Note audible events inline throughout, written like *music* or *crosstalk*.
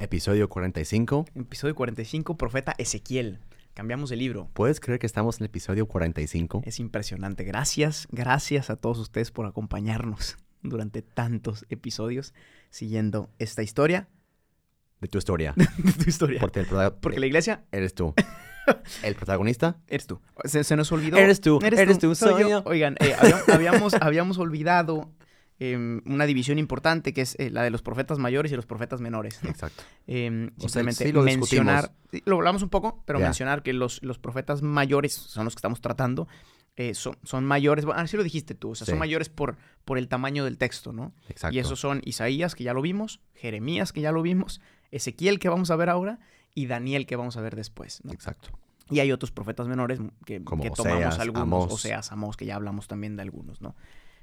Episodio 45. Episodio 45, Profeta Ezequiel. Cambiamos de libro. ¿Puedes creer que estamos en el episodio 45? Es impresionante. Gracias, gracias a todos ustedes por acompañarnos *laughs* durante tantos episodios siguiendo esta historia. De tu historia. *laughs* de tu historia. Porque, el la iglesia eres tú. *laughs* El protagonista eres tú. Se, se nos olvidó. Eres tú, eres tú, soy yo. Oigan, eh, habíamos olvidado em, una división importante que es eh, la de los profetas mayores y los profetas menores. ¿no? Exacto. O sea, simplemente sí lo mencionar, sí, lo hablamos un poco, pero mencionar que los, los profetas mayores son los que estamos tratando, eh, son, son mayores, bueno, así lo dijiste tú, o sea, Sí. son mayores por, por el tamaño del texto, ¿no? Exacto. Y esos son Isaías, que ya lo vimos, Jeremías, que ya lo vimos, Ezequiel, que vamos a ver ahora, y Daniel, que vamos a ver después, ¿no? Exacto. Y hay otros profetas menores que, Como que tomamos Oseas, algunos, Amós. Oseas, Amós, que ya hablamos también de algunos, ¿no?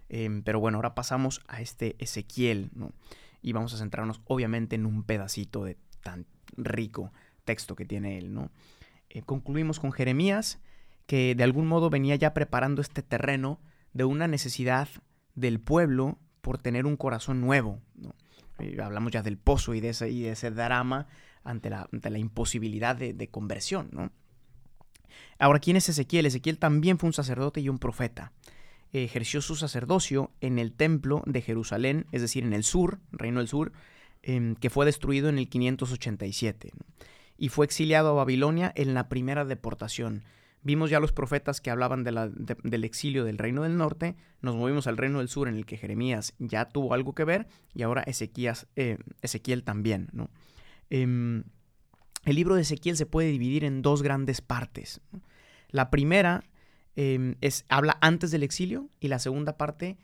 Em, pero bueno, ahora pasamos a este Ezequiel, ¿no? Y vamos a centrarnos obviamente en un pedacito de tan rico texto que tiene él, ¿no? Eh, concluimos con Jeremías, que de algún modo venía ya preparando este terreno de una necesidad del pueblo por tener un corazón nuevo, ¿no? Eh, hablamos ya del pozo y de ese, y de ese drama ante la, ante la imposibilidad de, de conversión, ¿no? Ahora, ¿quién es Ezequiel? Ezequiel también fue un sacerdote y un profeta. Ejerció su sacerdocio en el templo de Jerusalén, es decir, en el sur, reino del sur, em, que fue destruido en el 587. ¿no? Y fue exiliado a Babilonia en la primera deportación. Vimos ya los profetas que hablaban de la- de- del exilio del reino del norte, nos movimos al reino del sur en el que Jeremías ya tuvo algo que ver y ahora Ezequías, eh, Ezequiel también. ¿no? Em, el libro de Ezequiel se puede dividir en dos grandes partes. La primera em, es, habla antes del exilio y la segunda parte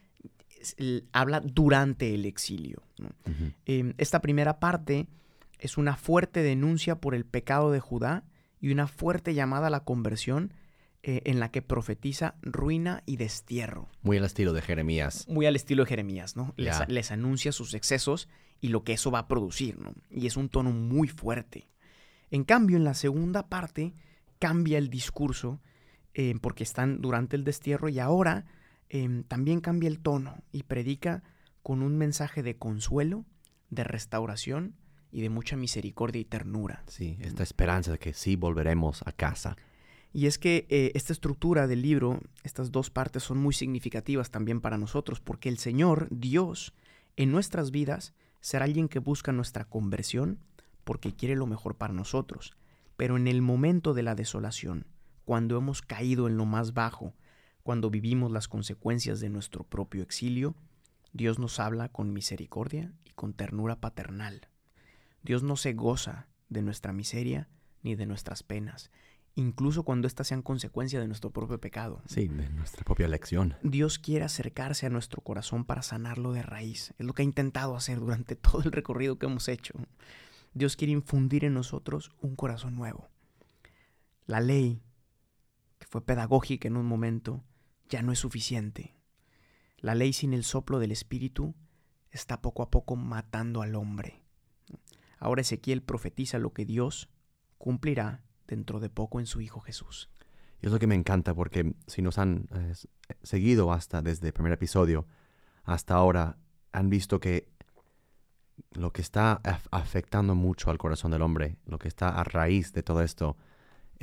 es el- habla durante el exilio. Em, esta primera parte es una fuerte denuncia por el pecado de Judá y una fuerte llamada a la conversión eh, en la que profetiza ruina y destierro. Muy al estilo de Jeremías. Muy al estilo de Jeremías, ¿no? Les, les anuncia sus excesos y lo que eso va a producir, ¿no? Y es un tono muy fuerte. En cambio, en la segunda parte cambia el discurso eh, porque están durante el destierro y ahora em, también cambia el tono y predica con un mensaje de consuelo, de restauración y de mucha misericordia y ternura. Sí, esta esperanza de que sí volveremos a casa. Y es que eh, esta estructura del libro, estas dos partes son muy significativas también para nosotros, porque el Señor, Dios, en nuestras vidas será alguien que busca nuestra conversión porque quiere lo mejor para nosotros. Pero en el momento de la desolación, cuando hemos caído en lo más bajo, cuando vivimos las consecuencias de nuestro propio exilio, Dios nos habla con misericordia y con ternura paternal. Dios no se goza de nuestra miseria ni de nuestras penas, incluso cuando éstas sean consecuencia de nuestro propio pecado. Sí, de nuestra propia elección. Dios quiere acercarse a nuestro corazón para sanarlo de raíz. Es lo que ha intentado hacer durante *laughs* todo el recorrido que hemos hecho. Dios quiere infundir en nosotros un corazón nuevo. La ley, que fue pedagógica en un momento, ya no es suficiente. La ley sin el soplo del Espíritu está poco a poco matando al hombre. Ahora Ezequiel profetiza lo que Dios cumplirá dentro de poco en su Hijo Jesús. Y es lo que me encanta porque si nos han eh, seguido hasta desde el primer episodio hasta ahora, han visto que lo que está af- afectando mucho al corazón del hombre, lo que está a raíz de todo esto,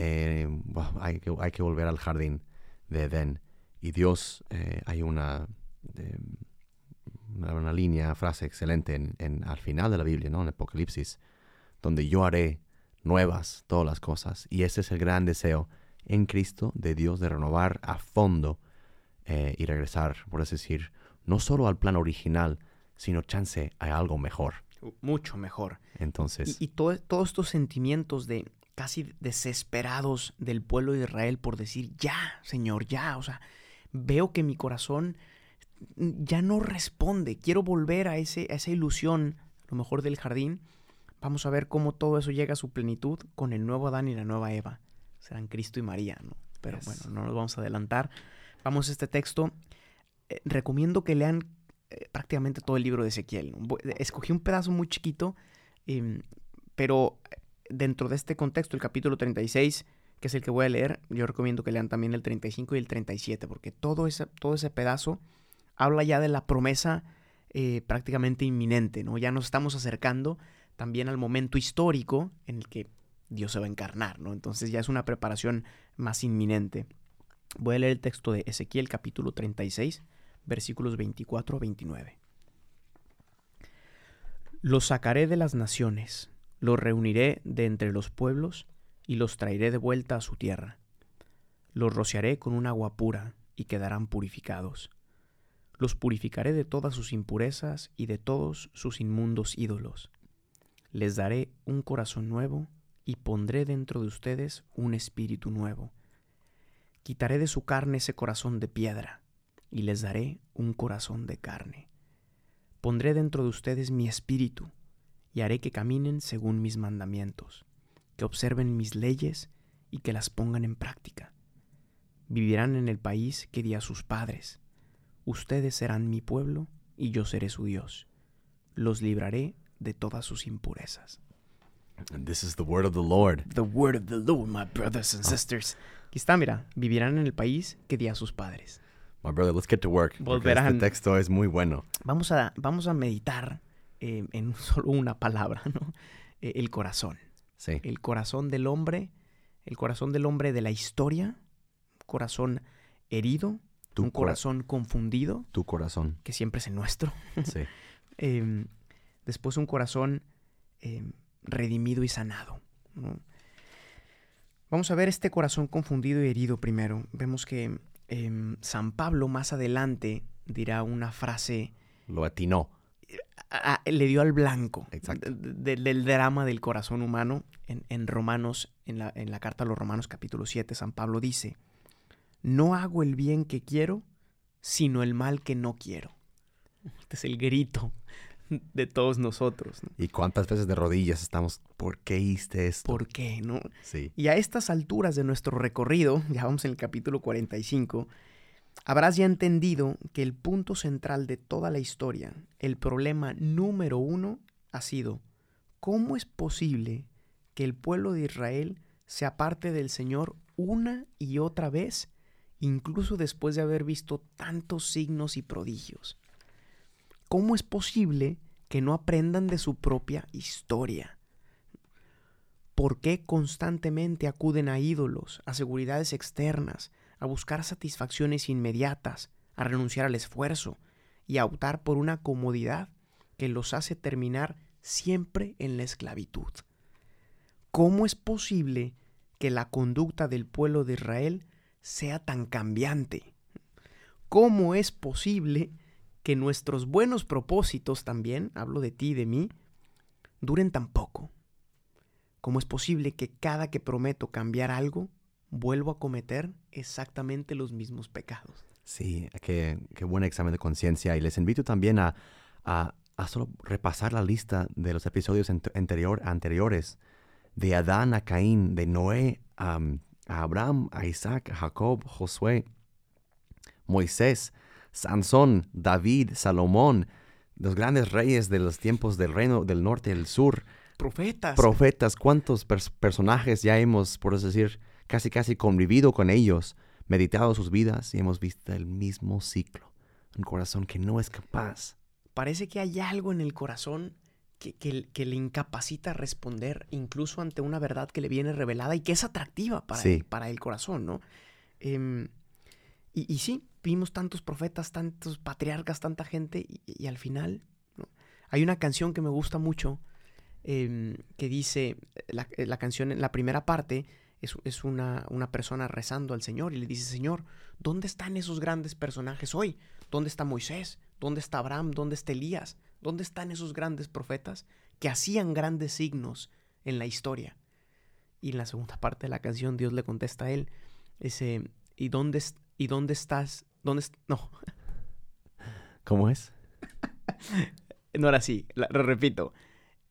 eh, bueno, hay, que, hay que volver al jardín de Edén. Y Dios, eh, hay una, eh, una, una línea, frase excelente en, en- al final de la Biblia, ¿no? en Apocalipsis, donde yo haré nuevas todas las cosas. Y ese es el gran deseo en Cristo de Dios de renovar a fondo y regresar, por así decir, no solo al plan original, sino chance a algo mejor. Mucho mejor. Entonces, Y, y todo- todos estos sentimientos de casi desesperados del pueblo de Israel por decir, ya, Señor, ya, o sea, veo que mi corazón ya no responde, quiero volver a, ese, a esa ilusión, a lo mejor del jardín, vamos a ver cómo todo eso llega a su plenitud con el nuevo Adán y la nueva Eva. Serán Cristo y María, ¿no? Pero Yes. bueno, no nos vamos a adelantar. Vamos a este texto. Eh, recomiendo que lean eh, prácticamente todo el libro de Ezequiel. Voy- Escogí un pedazo muy chiquito, em, pero dentro de este contexto, el capítulo 36, que es el que voy a leer, yo recomiendo que lean también el 35 y el 37, porque todo ese, todo ese pedazo habla ya de la promesa eh, prácticamente inminente, ¿no? Ya nos estamos acercando también al momento histórico en el que Dios se va a encarnar, ¿no? Entonces ya es una preparación más inminente. Voy a leer el texto de Ezequiel capítulo 36, versículos 24 a 29. Los sacaré de las naciones, los reuniré de entre los pueblos y los traeré de vuelta a su tierra. Los rociaré con un agua pura y quedarán purificados. Los purificaré de todas sus impurezas y de todos sus inmundos ídolos. Les daré un corazón nuevo y pondré dentro de ustedes un espíritu nuevo. Quitaré de su carne ese corazón de piedra y les daré un corazón de carne. Pondré dentro de ustedes mi espíritu y haré que caminen según mis mandamientos, que observen mis leyes y que las pongan en práctica. Vivirán en el país que di a sus padres. Ustedes serán mi pueblo y yo seré su Dios. Los libraré de todas sus impurezas. And this is the word of the Lord. The word of the Lord, my brothers and sisters. Aquí está, mira, vivirán en el país que di a sus padres. My brother, let's get to work. Porque este Volverán. texto es muy bueno. Vamos a, vamos a meditar eh, en *laughs* solo una palabra, ¿no? Eh, el corazón. Sí. El corazón del hombre, el corazón del hombre de la historia, corazón herido, Tu, un cora- corazón confundido, tu corazón. que siempre es el nuestro. *laughs* Sí. Em, después un corazón em, redimido y sanado. ¿no? Vamos a ver este corazón confundido y herido primero. Vemos que em, San Pablo más adelante dirá una frase, Lo atinó. A- a- le dio al blanco Exacto. de- de- del drama del corazón humano. En, en Romanos, en la, en la carta a los Romanos capítulo 7, San Pablo dice, no hago el bien que quiero, sino el mal que no quiero. Este es el grito de todos nosotros. ¿no? ¿Y cuántas veces de rodillas estamos? ¿Por qué hiciste esto? ¿Por qué? ¿No? Sí. Y a estas alturas de nuestro recorrido, ya vamos en el capítulo 45, habrás ya entendido que el punto central de toda la historia, el problema número uno, ha sido cómo es posible que el pueblo de Israel se aparte del Señor una y otra vez, incluso después de haber visto tantos signos y prodigios. ¿Cómo es posible que no aprendan de su propia historia? ¿Por qué constantemente acuden a ídolos, a seguridades externas, a buscar satisfacciones inmediatas, a renunciar al esfuerzo y a optar por una comodidad que los hace terminar siempre en la esclavitud? ¿Cómo es posible que la conducta del pueblo de Israel sea tan cambiante? ¿Cómo es posible que nuestros buenos propósitos también, hablo de ti y de mí, duren tan poco? ¿Cómo es posible que cada que prometo cambiar algo, vuelvo a cometer exactamente los mismos pecados? Sí, qué, qué buen examen de conciencia. Y les invito también a, a, a solo repasar la lista de los episodios anterior, anteriores. De Adán a Caín, de Noé a, a Abraham, a Isaac, a Jacob, Josué, Moisés, Sansón, David, Salomón, los grandes reyes de los tiempos del reino del norte y del sur, Profetas. profetas, cuántos pers- personajes ya hemos, por así decir, casi casi convivido con ellos, meditado sus vidas y hemos visto el mismo ciclo. Un corazón que no es capaz. Parece que hay algo en el corazón que, que- que le incapacita a responder incluso ante una verdad que le viene revelada y que es atractiva para, Sí. el, para el corazón, ¿no? Em, y, y sí, vimos tantos profetas, tantos patriarcas, tanta gente y, y al final, ¿no? Hay una canción que me gusta mucho em, que dice, la, la canción en la primera parte es, es una, una persona rezando al Señor y le dice, Señor, ¿dónde están esos grandes personajes hoy? ¿Dónde está Moisés? ¿Dónde está Abraham? ¿Dónde está Elías? ¿Dónde están esos grandes profetas que hacían grandes signos en la historia? Y en la segunda parte de la canción Dios le contesta a él, ¿y dónde, y dónde estás? ¿Dónde est- no, ¿Cómo es? *laughs* no era así, la- lo repito.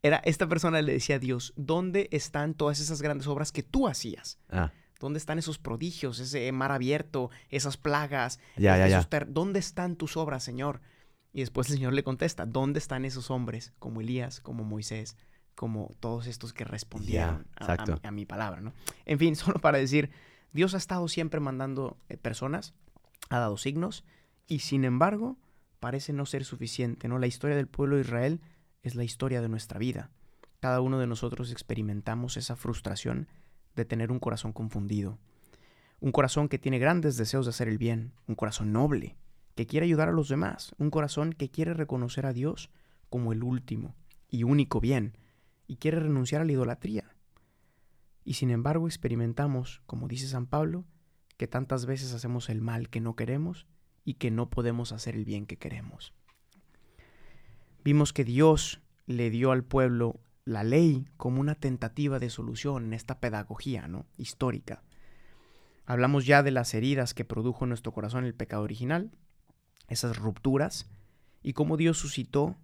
Era esta persona le decía a Dios, ¿dónde están todas esas grandes obras que tú hacías? Ah, ¿Dónde están esos prodigios, ese mar abierto, esas plagas? ya, ya, esos ya. ¿Dónde están tus obras, Señor? Y después el Señor le contesta, ¿dónde están esos hombres como Elías, como Moisés, como todos estos que respondieron a- a, exacto. mi, a mi palabra? ¿no? En fin, *laughs* solo para decir, Dios ha estado siempre mandando eh, personas, ha dado signos, y sin embargo parece no ser suficiente. ¿no? La historia del pueblo de Israel es la historia de nuestra vida. Cada uno de nosotros experimentamos esa frustración de tener un corazón confundido. Un corazón que tiene grandes deseos de hacer el bien, un corazón noble, que quiere ayudar a los demás, un corazón que quiere reconocer a Dios como el último y único bien, y quiere renunciar a la idolatría. Y sin embargo experimentamos, como dice San Pablo, que tantas veces hacemos el mal que no queremos y que no podemos hacer el bien que queremos. Vimos que Dios le dio al pueblo la ley como una tentativa de solución en esta pedagogía ¿no? histórica. Hablamos ya de las heridas que produjo en nuestro corazón el pecado original, esas rupturas, y cómo Dios suscitó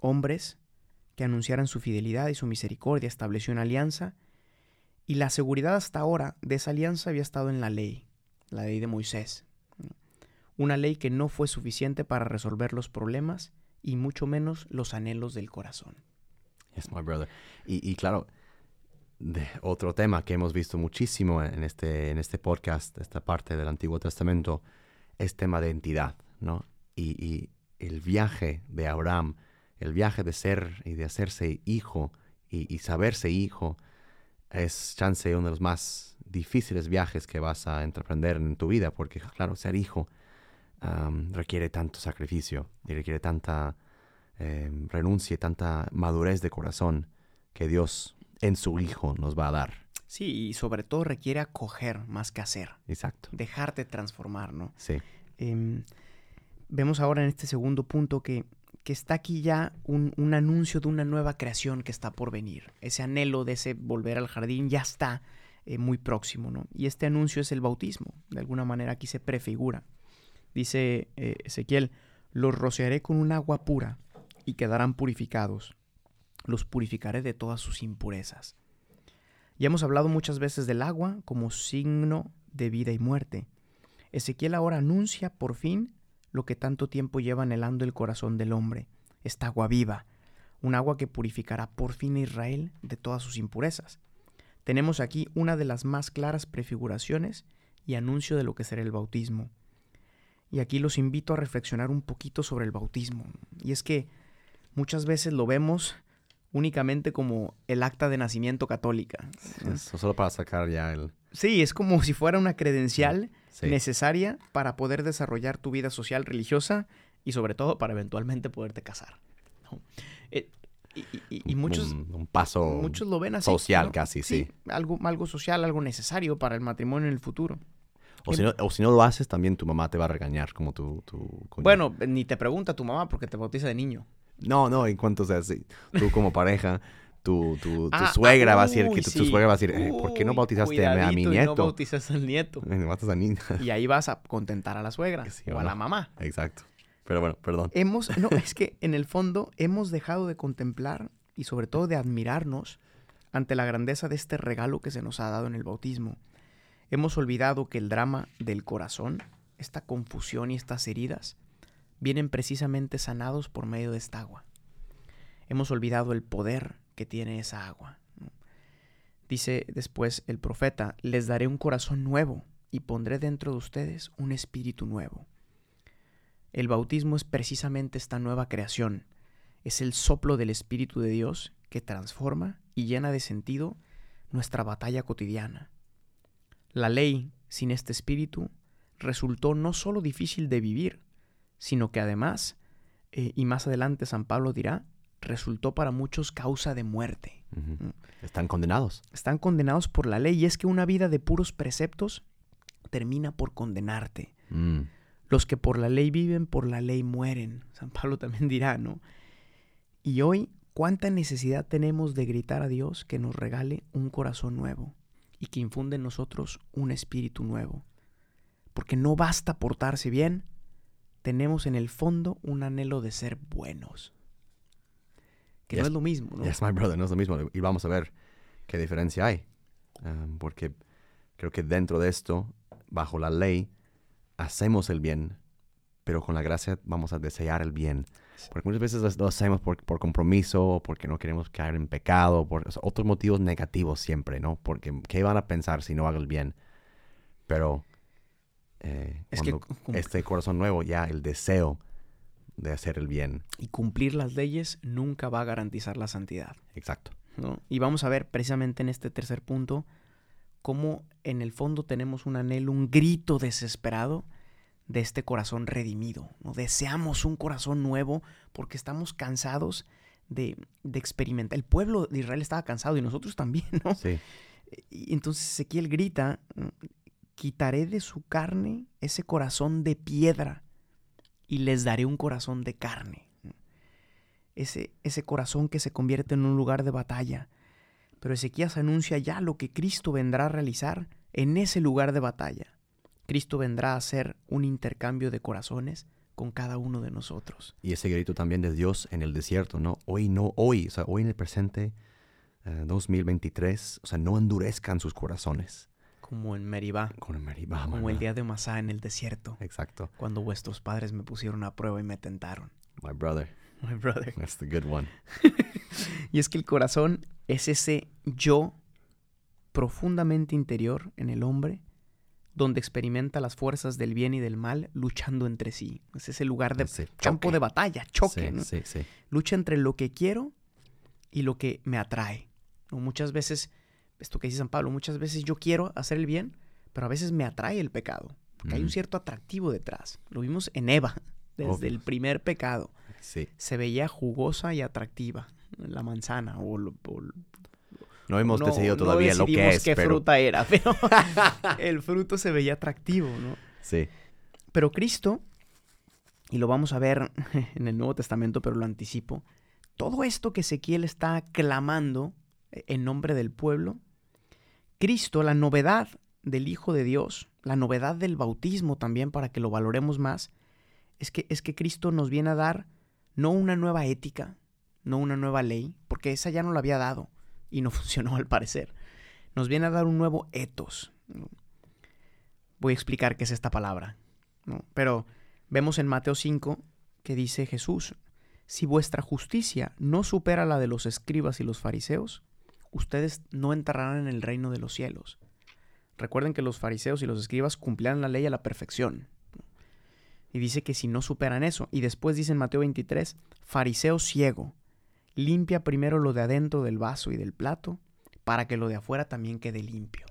hombres que anunciaran su fidelidad y su misericordia, estableció una alianza, y la seguridad hasta ahora de esa alianza había estado en la ley, la ley de Moisés. Una ley que no fue suficiente para resolver los problemas y mucho menos los anhelos del corazón. Yes, my brother. Y, y claro, otro tema que hemos visto muchísimo en este, en este podcast, esta parte del Antiguo Testamento, es tema de identidad, ¿no? Y, y el viaje de Abraham, el viaje de ser y de hacerse hijo y, y saberse hijo, es chance uno de los más difíciles viajes que vas a entreprender en tu vida, porque claro, ser hijo requiere tanto sacrificio y requiere tanta eh, renuncia y tanta madurez de corazón que Dios en su Hijo nos va a dar. Sí, y sobre todo requiere acoger más que hacer, Exacto. dejarte transformar, ¿no? Sí. Em, vemos ahora en este segundo punto que, que está aquí ya un, un anuncio de una nueva creación que está por venir. Ese anhelo de ese volver al jardín ya está eh, muy próximo, ¿no? Y este anuncio es el bautismo. De alguna manera aquí se prefigura. Dice eh, Ezequiel, los rociaré con un agua pura y quedarán purificados. Los purificaré de todas sus impurezas. Ya hemos hablado muchas veces del agua como signo de vida y muerte. Ezequiel ahora anuncia por fin lo que tanto tiempo lleva anhelando el corazón del hombre, esta agua viva, un agua que purificará por fin a Israel de todas sus impurezas. Tenemos aquí una de las más claras prefiguraciones y anuncio de lo que será el bautismo. Y aquí los invito a reflexionar un poquito sobre el bautismo. Y es que muchas veces lo vemos únicamente como el acta de nacimiento católica. Eso solo para sacar ya el... Sí, es como si fuera una credencial Sí. necesaria para poder desarrollar tu vida social religiosa y sobre todo para eventualmente poderte casar. ¿no? Eh, y, y- y muchos, Un, un paso muchos lo ven así. social ¿no? casi, sí. Algo, algo social, algo necesario para el matrimonio en el futuro. O si, no, o si no lo haces, también tu mamá te va a regañar como tu... tu. Bueno, ni te pregunta tu mamá porque te bautiza de niño. No, no, en cuanto sea así. Tú como *laughs* pareja, tu, tu, tu Ah, suegra ah, va a decir... uy, Que tu, tu sí. suegra va a decir, "Eh, ¿por qué no bautizaste a, mi- a mi cuidadito y nieto? No bautizas al nieto. *laughs* A niña. Y ahí vas a contentar a la suegra Sí, o a la mamá. Exacto. Pero bueno, perdón. hemos, no, *laughs* es que en el fondo hemos dejado de contemplar y sobre todo de admirarnos ante la grandeza de este regalo que se nos ha dado en el bautismo. Hemos olvidado que el drama del corazón, esta confusión y estas heridas, vienen precisamente sanados por medio de esta agua. Hemos olvidado el poder que tiene esa agua. Dice después el profeta, les daré un corazón nuevo y pondré dentro de ustedes un espíritu nuevo. El bautismo es precisamente esta nueva creación. Es el soplo del Espíritu de Dios que transforma y llena de sentido nuestra batalla cotidiana. La ley sin este espíritu resultó no solo difícil de vivir, sino que además, eh, y más adelante San Pablo dirá, resultó para muchos causa de muerte. Ujú. Están condenados. Están condenados por la ley y es que una vida de puros preceptos termina por condenarte. Mm. Los que por la ley viven, por la ley mueren. San Pablo también dirá, ¿no? Y hoy, ¿cuánta necesidad tenemos de gritar a Dios que nos regale un corazón nuevo y que infunde en nosotros un espíritu nuevo? Porque no basta portarse bien, tenemos en el fondo un anhelo de ser buenos. que Yes. no es lo mismo, ¿no? Yes, my brother, no es lo mismo. Y vamos a ver qué diferencia hay. Um, porque creo que dentro de esto, bajo la ley, hacemos el bien, pero con la gracia vamos a desear el bien. Porque muchas veces lo- hacemos por, por compromiso, o porque no queremos caer en pecado, por o sea, otros motivos negativos siempre, ¿no? Porque ¿qué van a pensar si no hago el bien? Pero eh, Es que este corazón nuevo, ya el deseo de hacer el bien. y cumplir las leyes nunca va a garantizar la santidad. Exacto. ¿no? Y vamos a ver precisamente en este tercer punto cómo en el fondo tenemos un anhelo, un grito desesperado de este corazón redimido. ¿no? Deseamos un corazón nuevo porque estamos cansados de, de experimentar. El pueblo de Israel estaba cansado y nosotros también, ¿no? Sí. Y entonces Ezequiel grita, quitaré de su carne ese corazón de piedra y les daré un corazón de carne. Ese, ese corazón que se convierte en un lugar de batalla. Pero Ezequías anuncia ya lo que Cristo vendrá a realizar en ese lugar de batalla. Cristo vendrá a hacer un intercambio de corazones con cada uno de nosotros. Y ese grito también de Dios en el desierto, ¿no? Hoy no, hoy, o sea, hoy en el presente, eh, 2023, o sea, no endurezcan sus corazones. Como en Meribá, Meribá, my como el día de Masá en el desierto, Exacto. cuando vuestros padres me pusieron a prueba y me tentaron. My brother, My brother. that's the good one. *laughs* Y es que el corazón es ese yo profundamente interior en el hombre, donde experimenta las fuerzas del bien y del mal luchando entre sí. Es ese lugar de Ese campo de batalla, choque. Sí, ¿no? sí, sí. Lucha entre lo que quiero y lo que me atrae. ¿no? Muchas veces, esto que dice San Pablo, muchas veces yo quiero hacer el bien, pero a veces me atrae el pecado. Porque hay un cierto atractivo detrás. Lo vimos en Eva, *laughs* desde Obvio. el primer pecado se veía jugosa y atractiva la manzana o, lo- o- No hemos no- decidido no todavía lo que es, qué pero fruta era, pero *laughs* el fruto se veía atractivo, ¿no? sí. Pero Cristo, y lo vamos a ver *laughs* en el Nuevo Testamento, pero lo anticipo, todo esto que Ezequiel está clamando eh, en nombre del pueblo, Cristo, la novedad del Hijo de Dios, la novedad del bautismo también para que lo valoremos más, es que, es que Cristo nos viene a dar no una nueva ética, no una nueva ley, porque esa ya no la había dado y no *laughs* funcionó al parecer. Nos viene a dar un nuevo etos. Voy a explicar qué es esta palabra. Pero vemos en Mateo 5 que dice Jesús, si vuestra justicia no supera la de los escribas y los fariseos, ustedes no entrarán en el reino de los cielos. Recuerden que los fariseos y los escribas cumplían la ley a la perfección. Y dice que si no superan eso, y después dice en Mateo 23, fariseo ciego, limpia primero lo de adentro del vaso y del plato, para que lo de afuera también quede limpio.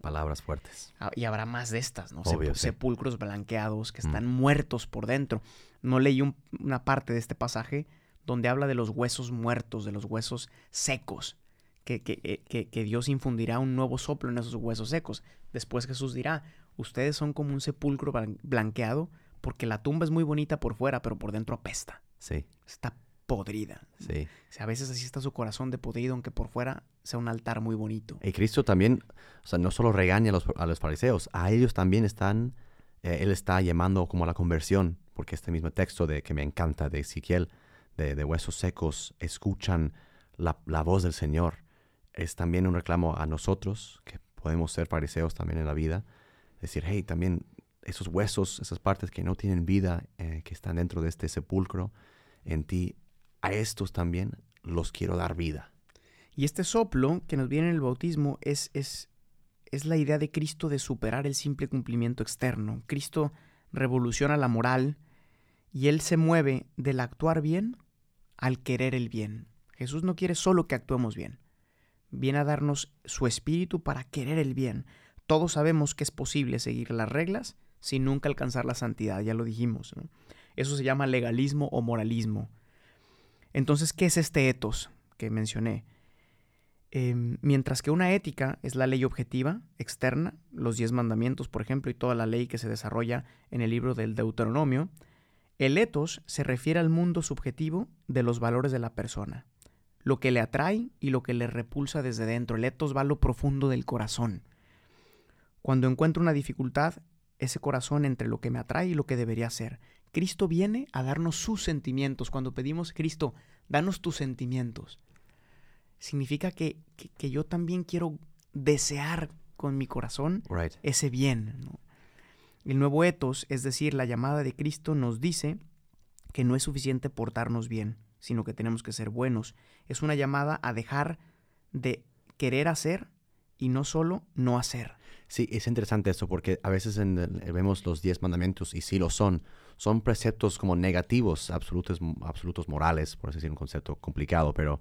Palabras fuertes. Ah, Y habrá más de estas, ¿no? Obvio, Sepu- sí. Sepulcros blanqueados que Mm. están muertos por dentro. No leí un- una parte de este pasaje donde habla de los huesos muertos, de los huesos secos, que, que- eh, que- que Dios infundirá un nuevo soplo en esos huesos secos. Después Jesús dirá, ustedes son como un sepulcro blan- blanqueado porque la tumba es muy bonita por fuera, pero por dentro apesta. Sí, Está podrida. sí. O sea, a veces así está su corazón de podrido, aunque por fuera sea un altar muy bonito. Y Cristo también, o sea, no solo regaña a los, a los fariseos, a ellos también están, eh, Él está llamando como a la conversión, porque este mismo texto de que me encanta de Ezequiel, de, de huesos secos, escuchan la, la voz del Señor. Es también un reclamo a nosotros, que podemos ser fariseos también en la vida, decir, hey, también esos huesos, esas partes que no tienen vida, eh, que están dentro de este sepulcro, en ti, a estos también los quiero dar vida. Y este soplo que nos viene en el bautismo es, es, es la idea de Cristo de superar el simple cumplimiento externo. Cristo revoluciona la moral y Él se mueve del actuar bien al querer el bien. Jesús no quiere solo que actuemos bien. Viene a darnos su espíritu para querer el bien. Todos sabemos que es posible seguir las reglas sin nunca alcanzar la santidad, ya lo dijimos. Eso se llama legalismo o moralismo. Entonces, ¿qué es este etos que mencioné? Eh, mientras que una ética es la ley objetiva, externa, los diez mandamientos, por ejemplo, y toda la ley que se desarrolla en el libro del Deuteronomio, el etos se refiere al mundo subjetivo de los valores de la persona, lo que le atrae y lo que le repulsa desde dentro. El etos va a lo profundo del corazón. Cuando encuentro una dificultad, ese corazón entre lo que me atrae y lo que debería ser. Cristo viene a darnos sus sentimientos. Cuando pedimos, Cristo, danos tus sentimientos, significa que, que, que yo también quiero desear con mi corazón Right. ese bien. ¿no? El nuevo etos, es decir, la llamada de Cristo, nos dice que no es suficiente portarnos bien, sino que tenemos que ser buenos. Es una llamada a dejar de querer hacer y no solo no hacer. Sí, es interesante eso porque a veces en el- vemos los diez mandamientos y sí lo son. Son preceptos como negativos, absolutos, absolutos morales, por así decir un concepto complicado, pero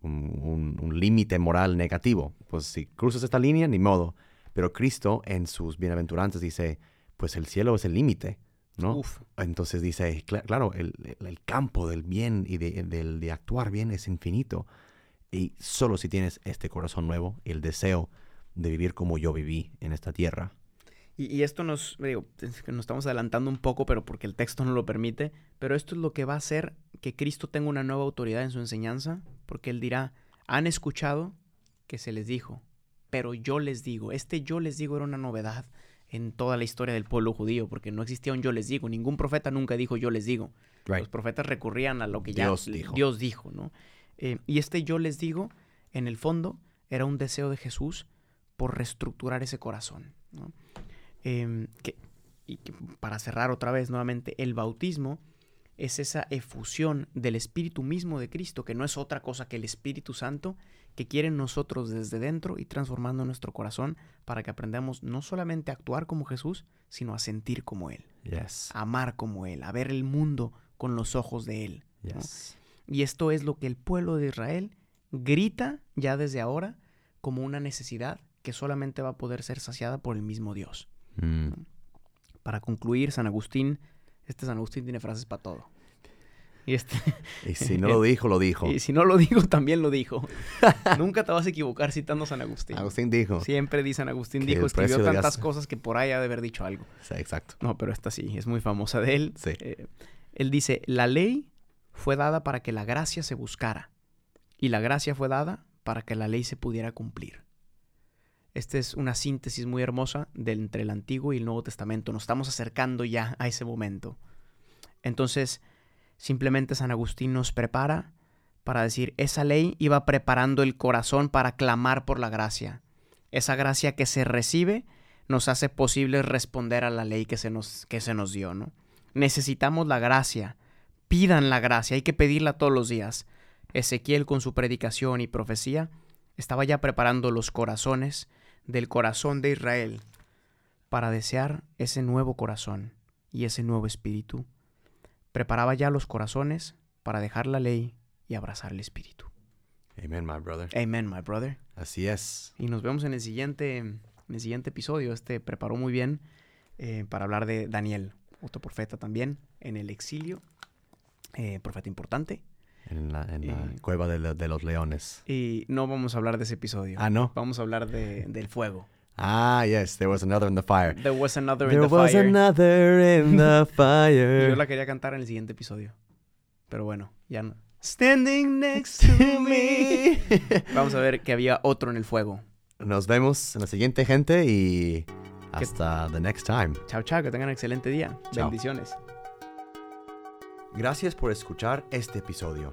un, un- un límite moral negativo. Pues si cruzas esta línea, ni modo. Pero Cristo en sus bienaventuranzas dice, pues el cielo es el límite, ¿no? Uf, Entonces dice, cla- claro, el, el- el campo del bien y de, de actuar bien es infinito. Y solo si tienes este corazón nuevo y el deseo de vivir como yo viví en esta tierra. Y, y esto nos, digo, nos estamos adelantando un poco, pero porque el texto no lo permite, pero esto es lo que va a hacer que Cristo tenga una nueva autoridad en su enseñanza, porque Él dirá, han escuchado que se les dijo, pero yo les digo, este yo les digo era una novedad en toda la historia del pueblo judío, porque no existía un yo les digo, ningún profeta nunca dijo yo les digo, los profetas recurrían a lo que ya Dios dijo. Dios dijo, ¿no? Eh, y este yo les digo, en el fondo, era un deseo de Jesús por reestructurar ese corazón, ¿no? Em, que, y que para cerrar otra vez nuevamente, el bautismo es esa efusión del Espíritu mismo de Cristo, que no es otra cosa que el Espíritu Santo que quiere en nosotros desde dentro y transformando nuestro corazón para que aprendamos no solamente a actuar como Jesús, sino a sentir como Él, Yes. a amar como Él, a ver el mundo con los ojos de Él. ¿no? Yes. Y esto es lo que el pueblo de Israel grita ya desde ahora como una necesidad que solamente va a poder ser saciada por el mismo Dios. Mm. Para concluir, San Agustín, este San Agustín tiene frases para todo. Y, este, *laughs* Y si no *laughs* lo dijo, lo dijo. y si no lo digo, también lo dijo. *laughs* Nunca te vas a equivocar citando a San Agustín. Agustín dijo. Siempre di San Agustín dijo, escribió tantas cosas que por ahí ha de haber dicho algo. Sí, exacto. No, pero esta sí, es muy famosa de él. Sí. Eh, él dice, la ley fue dada para que la gracia se buscara y la gracia fue dada para que la ley se pudiera cumplir. Esta es una síntesis muy hermosa de entre el Antiguo y el Nuevo Testamento. Nos estamos acercando ya a ese momento. Entonces, simplemente San Agustín nos prepara para decir, esa ley iba preparando el corazón para clamar por la gracia. Esa gracia que se recibe nos hace posible responder a la ley que se nos, que se nos dio, ¿no? Necesitamos la gracia. Pidan la gracia, hay que pedirla todos los días. Ezequiel con su predicación y profecía estaba ya preparando los corazones del corazón de Israel para desear ese nuevo corazón y ese nuevo espíritu. Preparaba ya los corazones para dejar la ley y abrazar el espíritu. Amen, my brother. Amen, my brother. Así es. Y nos vemos en el siguiente, en el siguiente episodio. Este preparó muy bien eh, para hablar de Daniel, otro profeta también, en el exilio. eh, profeta importante. En la, en la Y- cueva de, la- de los leones. Y no vamos a hablar de ese episodio. Ah, no. Vamos a hablar de, del fuego. Ah, yes. There was another in the fire. There was another in There the was fire. another in the *laughs* fire. yo la quería cantar en el siguiente episodio. Pero bueno, ya no. Standing next to me. *laughs* Vamos a ver que había otro en el fuego. Nos vemos en la siguiente, gente, y hasta the next time. Chao, chao, que tengan un excelente día. Chao. Bendiciones. Gracias por escuchar este episodio.